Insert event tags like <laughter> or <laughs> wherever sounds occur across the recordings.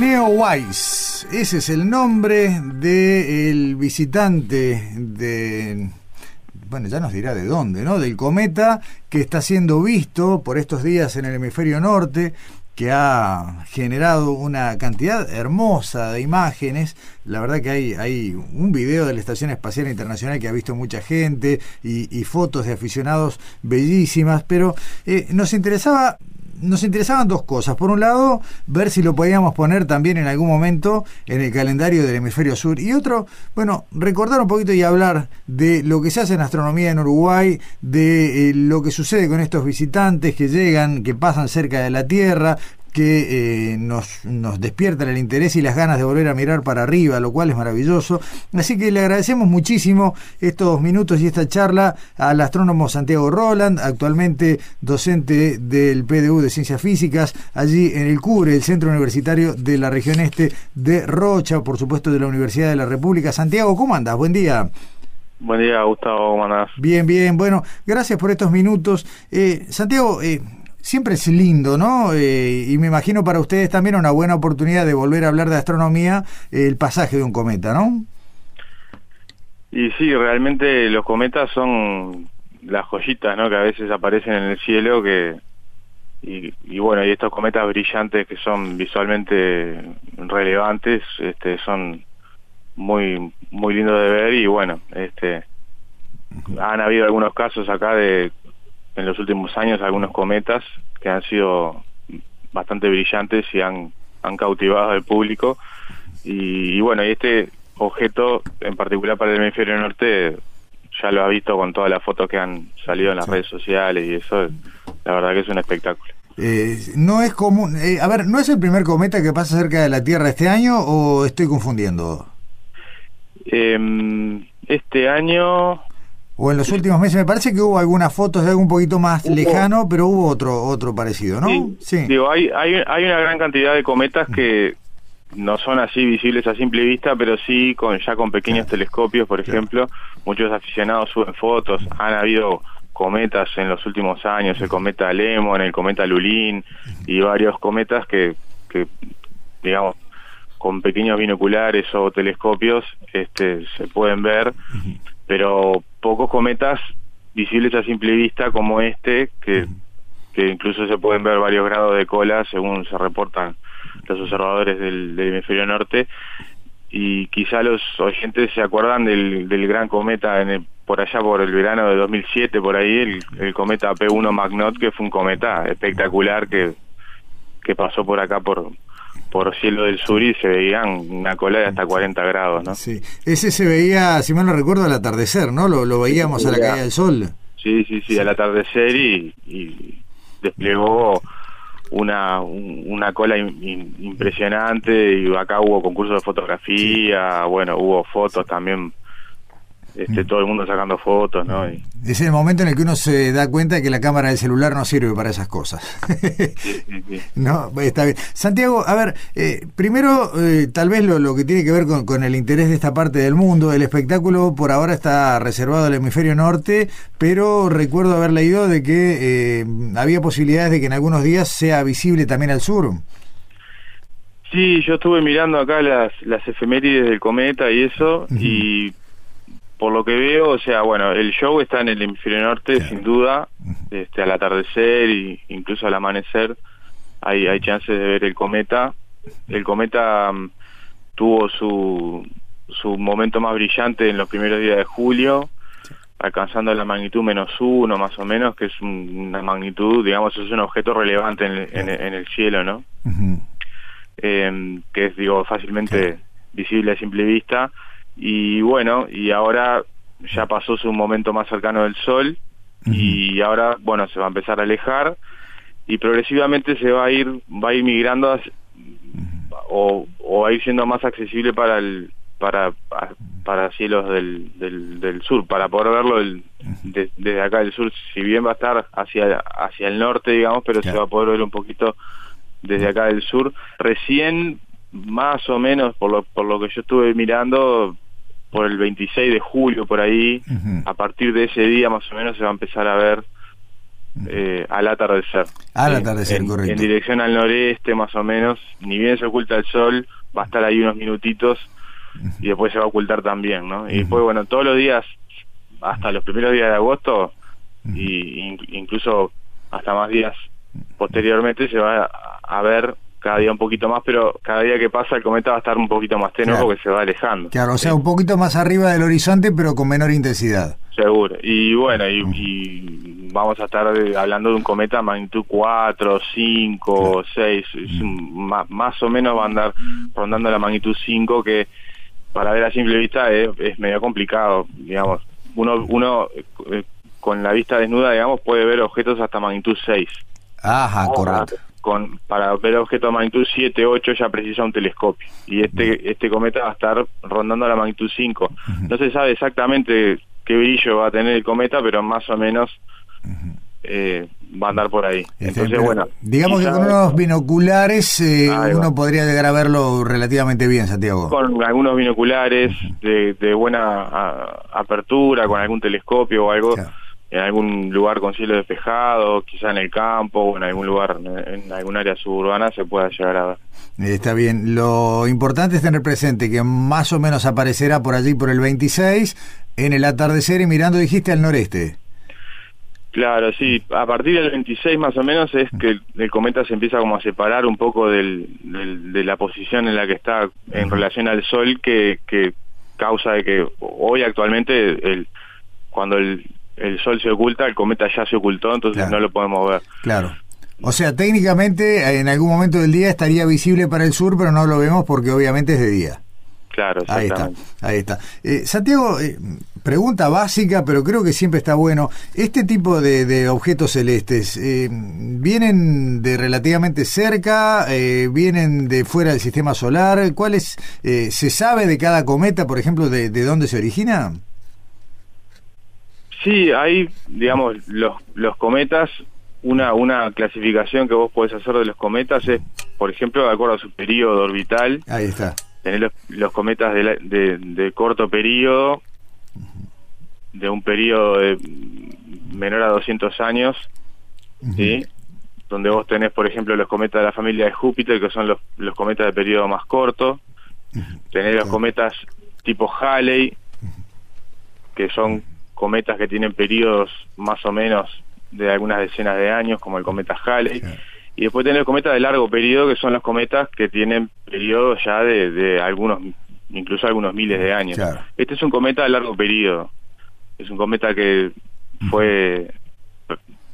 Neowise, ese es el nombre del visitante de bueno, ya nos dirá de dónde, ¿no? Del cometa que está siendo visto por estos días en el hemisferio norte, que ha generado una cantidad hermosa de imágenes. La verdad que hay, hay un video de la Estación Espacial Internacional que ha visto mucha gente y, fotos de aficionados bellísimas, pero eh, nos interesaba nos interesaban dos cosas. Por un lado, ver si lo podíamos poner también en algún momento en el calendario del hemisferio sur. Y otro, bueno, recordar un poquito y hablar de lo que se hace en astronomía en Uruguay, de eh, lo que sucede con estos visitantes que llegan, que pasan cerca de la Tierra, que eh, nos, nos despiertan el interés y las ganas de volver a mirar para arriba, lo cual es maravilloso. Así que le agradecemos muchísimo estos minutos y esta charla al astrónomo Santiago Roland, actualmente docente del PDU de Ciencias Físicas, allí en el CURE, el Centro Universitario de la Región Este de Rocha, por supuesto de la Universidad de la República. Santiago, ¿cómo andas? Buen día. Buen día, Gustavo, ¿cómo andás? Bien, bien, bueno, gracias por estos minutos. Eh, Santiago, eh, siempre es lindo, ¿no? Eh, y me imagino para ustedes también una buena oportunidad de volver a hablar de astronomía, el pasaje de un cometa, ¿no? Y sí, realmente los cometas son las joyitas, ¿no? Que a veces aparecen en el cielo, que y, bueno, y estos cometas brillantes que son visualmente relevantes, este, son muy muy lindos de ver y bueno, este, han habido algunos casos acá de en los últimos años algunos cometas que han sido bastante brillantes y han, han cautivado al público. Y, bueno, y este objeto en particular para el hemisferio norte ya lo ha visto con todas las fotos que han salido en las redes sociales y eso, la verdad que es un espectáculo. Eh, no es común, eh, a ver, ¿no es el primer cometa que pasa cerca de la Tierra este año o estoy confundiendo? Eh, este año o en los últimos meses. Me parece que hubo algunas fotos de algo un poquito más lejano, pero hubo otro otro parecido, ¿no? Sí. Digo, hay, hay, hay una gran cantidad de cometas que no son así visibles a simple vista, pero sí con ya con pequeños telescopios, por ejemplo. Muchos aficionados suben fotos. Han habido cometas en los últimos años, el cometa Lemon, el cometa Lulín y varios cometas que, que digamos, con pequeños binoculares o telescopios este, se pueden ver pero pocos cometas visibles a simple vista como este, que, que incluso se pueden ver varios grados de cola según se reportan los observadores del, hemisferio norte. Y quizá los oyentes se acuerdan del, del gran cometa en por allá por el verano de 2007, por ahí, el, el cometa P1 Magnot, que fue un cometa espectacular que, que pasó por acá por, por cielo del sur y se veían una cola de hasta 40 grados, ¿no? Sí, ese se veía, si mal no recuerdo, al atardecer, ¿no? Lo, lo veíamos a la caída del sol. Sí, sí, sí, al atardecer y, y desplegó una, una cola impresionante y acá hubo concursos de fotografía, bueno, hubo fotos también este, todo el mundo sacando fotos, ¿no? Es el momento en el que uno se da cuenta de que la cámara del celular no sirve para esas cosas. <laughs> no, está bien. Santiago, a ver, eh, primero, eh, tal vez lo, lo, que tiene que ver con, el interés de esta parte del mundo, el espectáculo por ahora está reservado al hemisferio norte, pero recuerdo haber leído de que eh, había posibilidades de que en algunos días sea visible también al sur. Sí, yo estuve mirando acá las, las efemérides del cometa y eso, y por lo que veo, o sea, bueno, el show está en el hemisferio norte, sin duda, este, al atardecer e incluso al amanecer hay, hay chances de ver el cometa. El cometa mm, tuvo su, su momento más brillante en los primeros días de julio, alcanzando la magnitud menos uno, más o menos, que es una magnitud, digamos, es un objeto relevante en, en, el cielo, ¿no? Em, que es, digo, fácilmente visible a simple vista y bueno, y ahora ya pasó su momento más cercano del Sol. Y ahora, bueno, se va a empezar a alejar. Y progresivamente se va a ir, va a ir migrando o, o a ir siendo más accesible para el para para cielos del, del, sur para poder verlo desde acá del sur. Si bien va a estar hacia hacia el norte digamos pero se va a poder ver un poquito desde acá del sur. Recién más o menos por lo por lo que yo estuve mirando por el 26 de julio por ahí a partir de ese día más o menos se va a empezar a ver eh, al atardecer. Al atardecer, correcto. En dirección al noreste, más o menos. Ni bien se oculta el sol, va a estar ahí unos minutitos y después se va a ocultar también, ¿no? Y después, bueno, todos los días, hasta los primeros días de agosto, y incluso hasta más días posteriormente, se va a ver cada día un poquito más, pero cada día que pasa el cometa va a estar un poquito más tenue porque se va alejando. Claro, o sea, un poquito más arriba del horizonte, pero con menor intensidad. Seguro. Y bueno, y, vamos a estar hablando de un cometa magnitud 4, 5, 6, más, o menos va a andar rondando la magnitud 5, que para ver a simple vista es, medio complicado, digamos. Uno, uno eh, con la vista desnuda, digamos, puede ver objetos hasta magnitud 6. Ajá, correcto. con para ver objetos de magnitud 7, 8 ya precisa un telescopio. Y este este cometa va a estar rondando la magnitud 5. No se sabe exactamente qué brillo va a tener el cometa, pero más o menos eh, va a andar por ahí. Este, Entonces, bueno, digamos que con unos binoculares eh, uno podría llegar a verlo relativamente bien, Santiago. Con algunos binoculares de, de, buena apertura, con algún telescopio o algo en algún lugar con cielo despejado, quizá en el campo o en algún lugar, en algún área suburbana se pueda llegar a ver. Está bien, lo importante es tener presente que más o menos aparecerá por allí por el 26 en el atardecer y mirando dijiste al noreste. Claro, sí, a partir del 26 más o menos es que el, cometa se empieza como a separar un poco del, de la posición en la que está en relación al Sol que, que causa de que hoy actualmente el, cuando el, el Sol se oculta, el cometa ya se ocultó, entonces no lo podemos ver. Claro. O sea, técnicamente en algún momento del día estaría visible para el sur, pero no lo vemos porque obviamente es de día. Claro, ahí está, ahí está. Eh, Santiago, eh, pregunta básica, pero creo que siempre está bueno. Este tipo de, objetos celestes, eh, ¿vienen de relativamente cerca? ¿Vienen de fuera del sistema solar? ¿Cuál es, ¿Se sabe de cada cometa, por ejemplo, de, de dónde se origina? Sí, hay, digamos, los, los cometas, una, una clasificación que vos podés hacer de los cometas es, por ejemplo, de acuerdo a su periodo orbital. Ahí está. Tener los, cometas de, de, corto periodo, de un periodo de menor a 200 años, ¿sí? Donde vos tenés, por ejemplo, los cometas de la familia de Júpiter, que son los, los cometas de periodo más corto. Tenés los cometas tipo Halley, que son cometas que tienen periodos más o menos de algunas decenas de años, como el cometa Halley. Y después tenemos cometas de largo periodo, que son los cometas que tienen periodos ya de, algunos, incluso algunos miles de años. Este es un cometa de largo periodo. Es un cometa que fue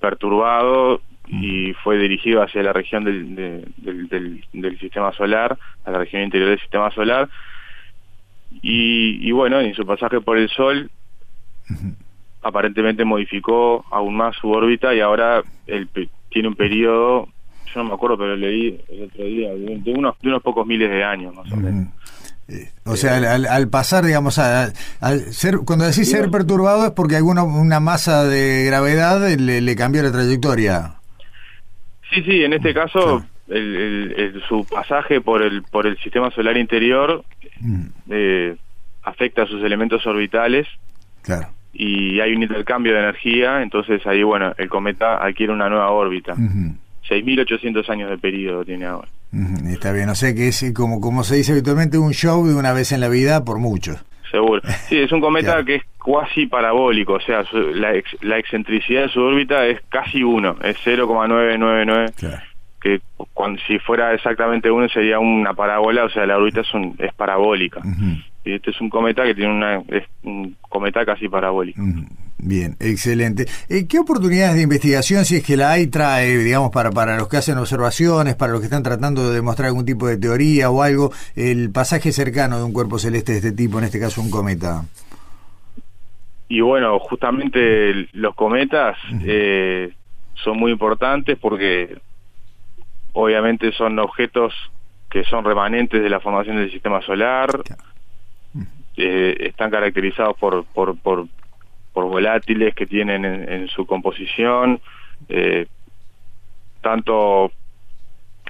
perturbado y fue dirigido hacia la región del, del, sistema solar, a la región interior del sistema solar. Y, y bueno, en su pasaje por el Sol aparentemente modificó aún más su órbita y ahora tiene un periodo, yo no me acuerdo, pero leí el otro día, de unos, de unos pocos miles de años más o menos. Eh, o sea, al, pasar, digamos, al ser, cuando decís ser perturbado es porque alguna una masa de gravedad le, cambió la trayectoria. Sí, sí, en este caso el, su pasaje por el por el sistema solar interior eh, afecta a sus elementos orbitales. Claro y hay un intercambio de energía, entonces ahí, bueno, el cometa adquiere una nueva órbita. 6.800 años de periodo tiene ahora. Está bien, o sea que es como, como se dice habitualmente un show de una vez en la vida por muchos. Seguro. <laughs> Sí, es un cometa que es cuasi parabólico, o sea, la, la excentricidad de su órbita es casi uno, es 0,999. Claro. Que cuando, si fuera exactamente uno sería una parábola, o sea, la órbita es, un, es parabólica. Y este es un cometa que tiene una, es un cometa casi parabólico. Bien, excelente. Eh, ¿Qué oportunidades de investigación, si es que la hay, trae, digamos, para, para los que hacen observaciones, para los que están tratando de demostrar algún tipo de teoría o algo, el pasaje cercano de un cuerpo celeste de este tipo, en este caso un cometa? y bueno, justamente los cometas eh, son muy importantes porque obviamente son objetos que son remanentes de la formación del sistema solar, eh, están caracterizados por, por, por, por volátiles que tienen en, su composición, eh, tanto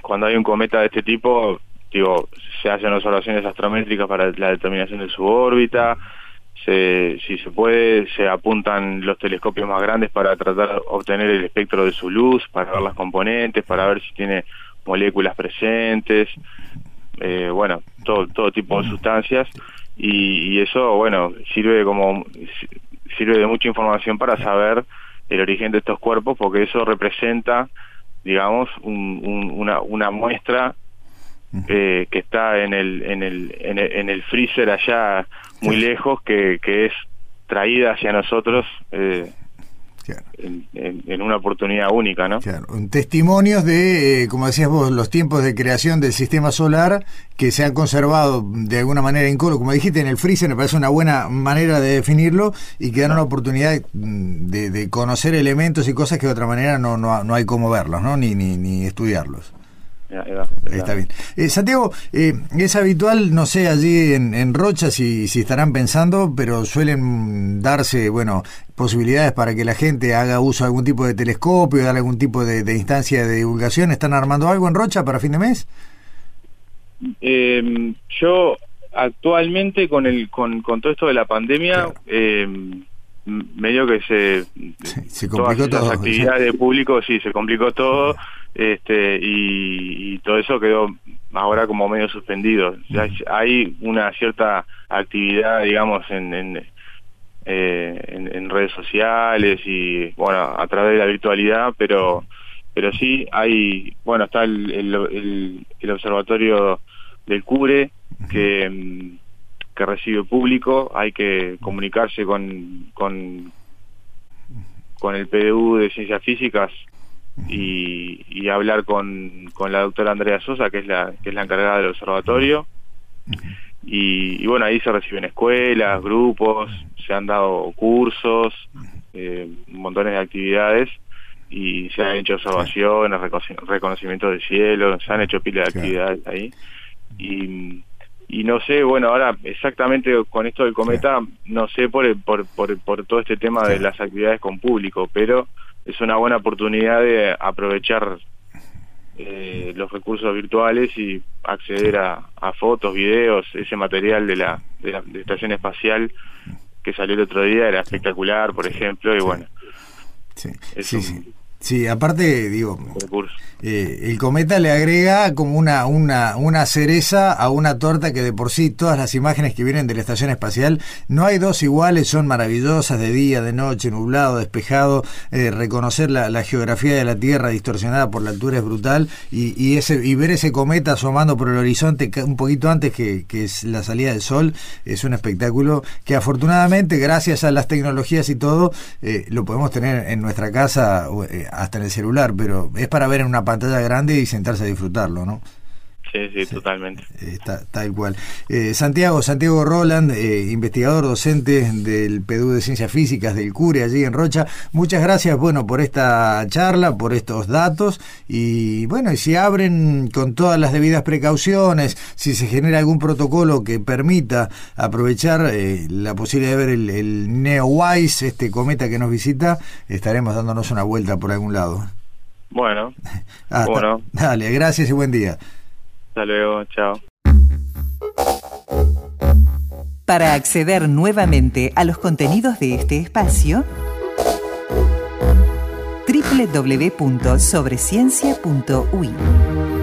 cuando hay un cometa de este tipo, digo, se hacen observaciones astrométricas para la determinación de su órbita, se, si se puede, se apuntan los telescopios más grandes para tratar de obtener el espectro de su luz, para ver las componentes, para ver si tiene moléculas presentes, eh, bueno, todo, todo tipo de sustancias y, eso, bueno, sirve como sirve de mucha información para saber el origen de estos cuerpos porque eso representa, digamos, una, una muestra eh, que está en el, en el, en el, freezer allá muy lejos que, que es traída hacia nosotros eh, en, una oportunidad única, ¿no? Claro. Testimonios de, eh, como decías vos, los tiempos de creación del sistema solar que se han conservado de alguna manera incólume, como dijiste, en el freezer me parece una buena manera de definirlo y que dan una oportunidad mm, de, conocer elementos y cosas que de otra manera no, no, no hay cómo verlos, ¿no? Ni, ni, ni estudiarlos. Está bien. Eh, Santiago, eh, es habitual, no sé, allí en, Rocha si, si estarán pensando, pero suelen darse, bueno, posibilidades para que la gente haga uso de algún tipo de telescopio, dar algún tipo de, instancia de divulgación. ¿Están armando algo en Rocha para fin de mes? Em, yo actualmente con el con, con todo esto de la pandemia em, medio que se, se complicó todas las actividades de público sí se complicó todo este y, todo eso quedó ahora como medio suspendido. hay una cierta actividad, digamos, en, en, eh, en, redes sociales y, bueno, a través de la virtualidad, pero pero sí hay, bueno, está el, el, el, observatorio del CURE que, que recibe público, hay que comunicarse con, con, con el PDU de Ciencias Físicas y, hablar con, con la doctora Andrea Sosa, que es la, que es la encargada del observatorio. Y, bueno, ahí se reciben escuelas, grupos, se han dado cursos, eh, montones de actividades y se han hecho observaciones, reconocimiento del cielo, se han hecho pila de actividades ahí. Y, y no sé, bueno, ahora exactamente con esto del cometa, no sé por, por, por, por todo este tema de las actividades con público, pero es una buena oportunidad de aprovechar eh, los recursos virtuales y acceder a, fotos, videos, ese material de la, de la estación espacial que salió el otro día era espectacular, por ejemplo, y bueno. Sí, sí, sí. Sí, aparte, digo, eh, el cometa le agrega como una, una, una cereza a una torta que de por sí todas las imágenes que vienen de la estación espacial, no hay dos iguales, son maravillosas, de día, de noche, nublado, despejado, eh, reconocer la, geografía de la Tierra distorsionada por la altura es brutal y, y, ese, y ver ese cometa asomando por el horizonte un poquito antes que, que es la salida del sol es un espectáculo que afortunadamente, gracias a las tecnologías y todo, eh, lo podemos tener en nuestra casa hasta en el celular, pero es para ver en una pantalla grande y sentarse a disfrutarlo, ¿no? Sí, sí, totalmente. Está, tal cual. Eh, Santiago, Santiago Roland, eh, investigador docente del PEDU de Ciencias Físicas del CURE allí en Rocha, muchas gracias, bueno, por esta charla, por estos datos y bueno, y si abren con todas las debidas precauciones, si se genera algún protocolo que permita aprovechar eh, la posibilidad de ver el, el NeoWise, este cometa que nos visita, estaremos dándonos una vuelta por algún lado. Bueno, <laughs> bueno. Dale, gracias y buen día. Hasta luego, chao. Para acceder nuevamente a los contenidos de este espacio, www.sobreciencia.ui